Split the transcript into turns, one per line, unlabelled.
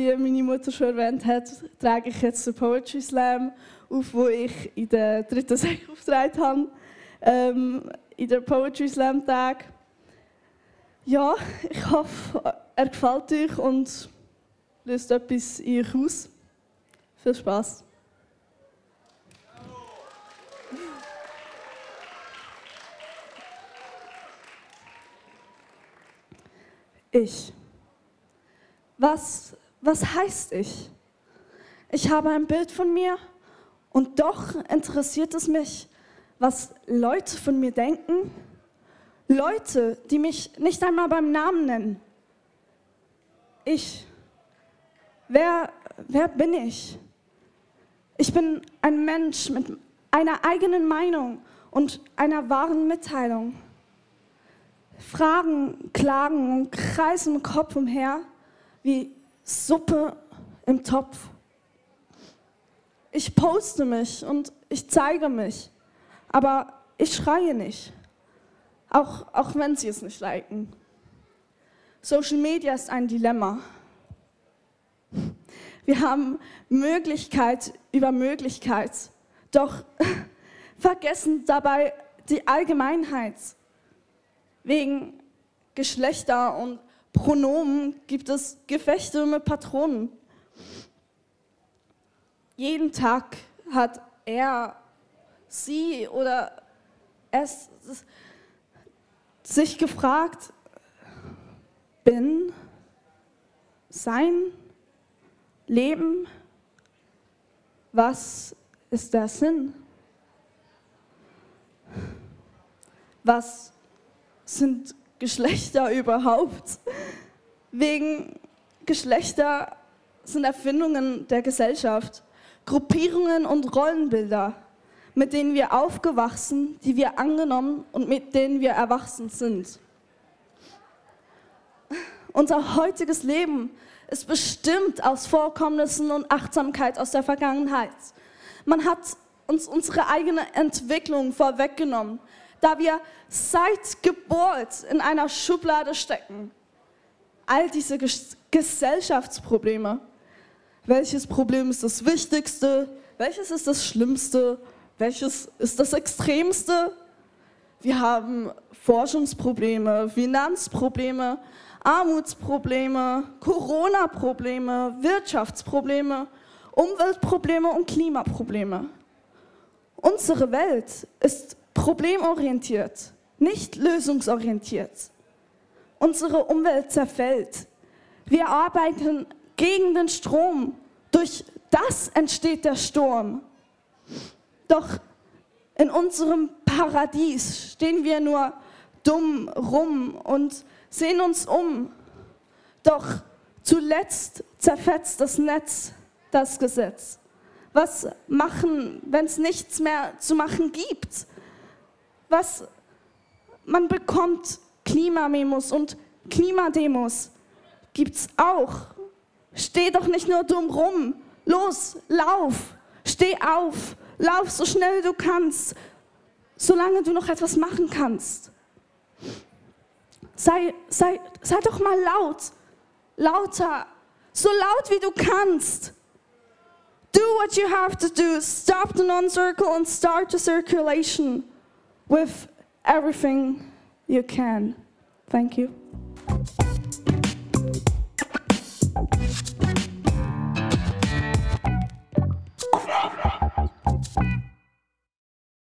wie meine Mutter schon erwähnt hat, trage ich jetzt den Poetry Slam auf, wo ich in der dritten Säge aufgetragen habe, ähm, in der Poetry Slam Tag. Ja, ich hoffe, er gefällt euch und löst etwas in euch aus. Viel Spaß. Ich. Was, was heißt ich? Ich habe ein Bild von mir und doch interessiert es mich, was Leute von mir denken. Leute, die mich nicht einmal beim Namen nennen. Ich. Wer, wer bin ich? Ich bin ein Mensch mit einer eigenen Meinung und einer wahren Mitteilung. Fragen, Klagen und kreisen im Kopf umher wie Suppe im Topf. Ich poste mich und ich zeige mich, aber ich schreie nicht, auch, auch wenn sie es nicht liken. Social Media ist ein Dilemma. Wir haben Möglichkeit über Möglichkeit, doch vergessen dabei die Allgemeinheit. Wegen Geschlechter und Pronomen gibt es Gefechte mit Patronen. Jeden Tag hat er, sie oder es sich gefragt, bin, sein, leben, was ist der Sinn? Was sind Geschlechter überhaupt? Wegen Geschlechter sind Erfindungen der Gesellschaft, Gruppierungen und Rollenbilder, mit denen wir aufgewachsen, die wir angenommen und mit denen wir erwachsen sind. Unser heutiges Leben ist bestimmt aus Vorkommnissen und Achtsamkeit aus der Vergangenheit. Man hat uns unsere eigene Entwicklung vorweggenommen, da wir seit Geburt in einer Schublade stecken. All diese Ges Gesellschaftsprobleme. Welches Problem ist das Wichtigste? Welches ist das Schlimmste? Welches ist das Extremste? Wir haben Forschungsprobleme, Finanzprobleme, Armutsprobleme, Corona-Probleme, Wirtschaftsprobleme, Umweltprobleme und Klimaprobleme. Unsere Welt ist problemorientiert, nicht lösungsorientiert. Unsere Umwelt zerfällt. Wir arbeiten gegen den Strom. Durch das entsteht der Sturm. Doch in unserem Paradies stehen wir nur dumm rum und sehen uns um. Doch zuletzt zerfetzt das Netz das Gesetz. Was machen, wenn es nichts mehr zu machen gibt? Was man bekommt Klimamemos und Klimademos gibt's auch. Steh doch nicht nur dumm rum. Los, lauf. Steh auf. Lauf so schnell du kannst, solange du noch etwas machen kannst. Sei, sei, sei doch mal laut. Lauter. So laut wie du kannst. Do what you have to do. Stop the non circle and start the circulation with everything you can. Thank you.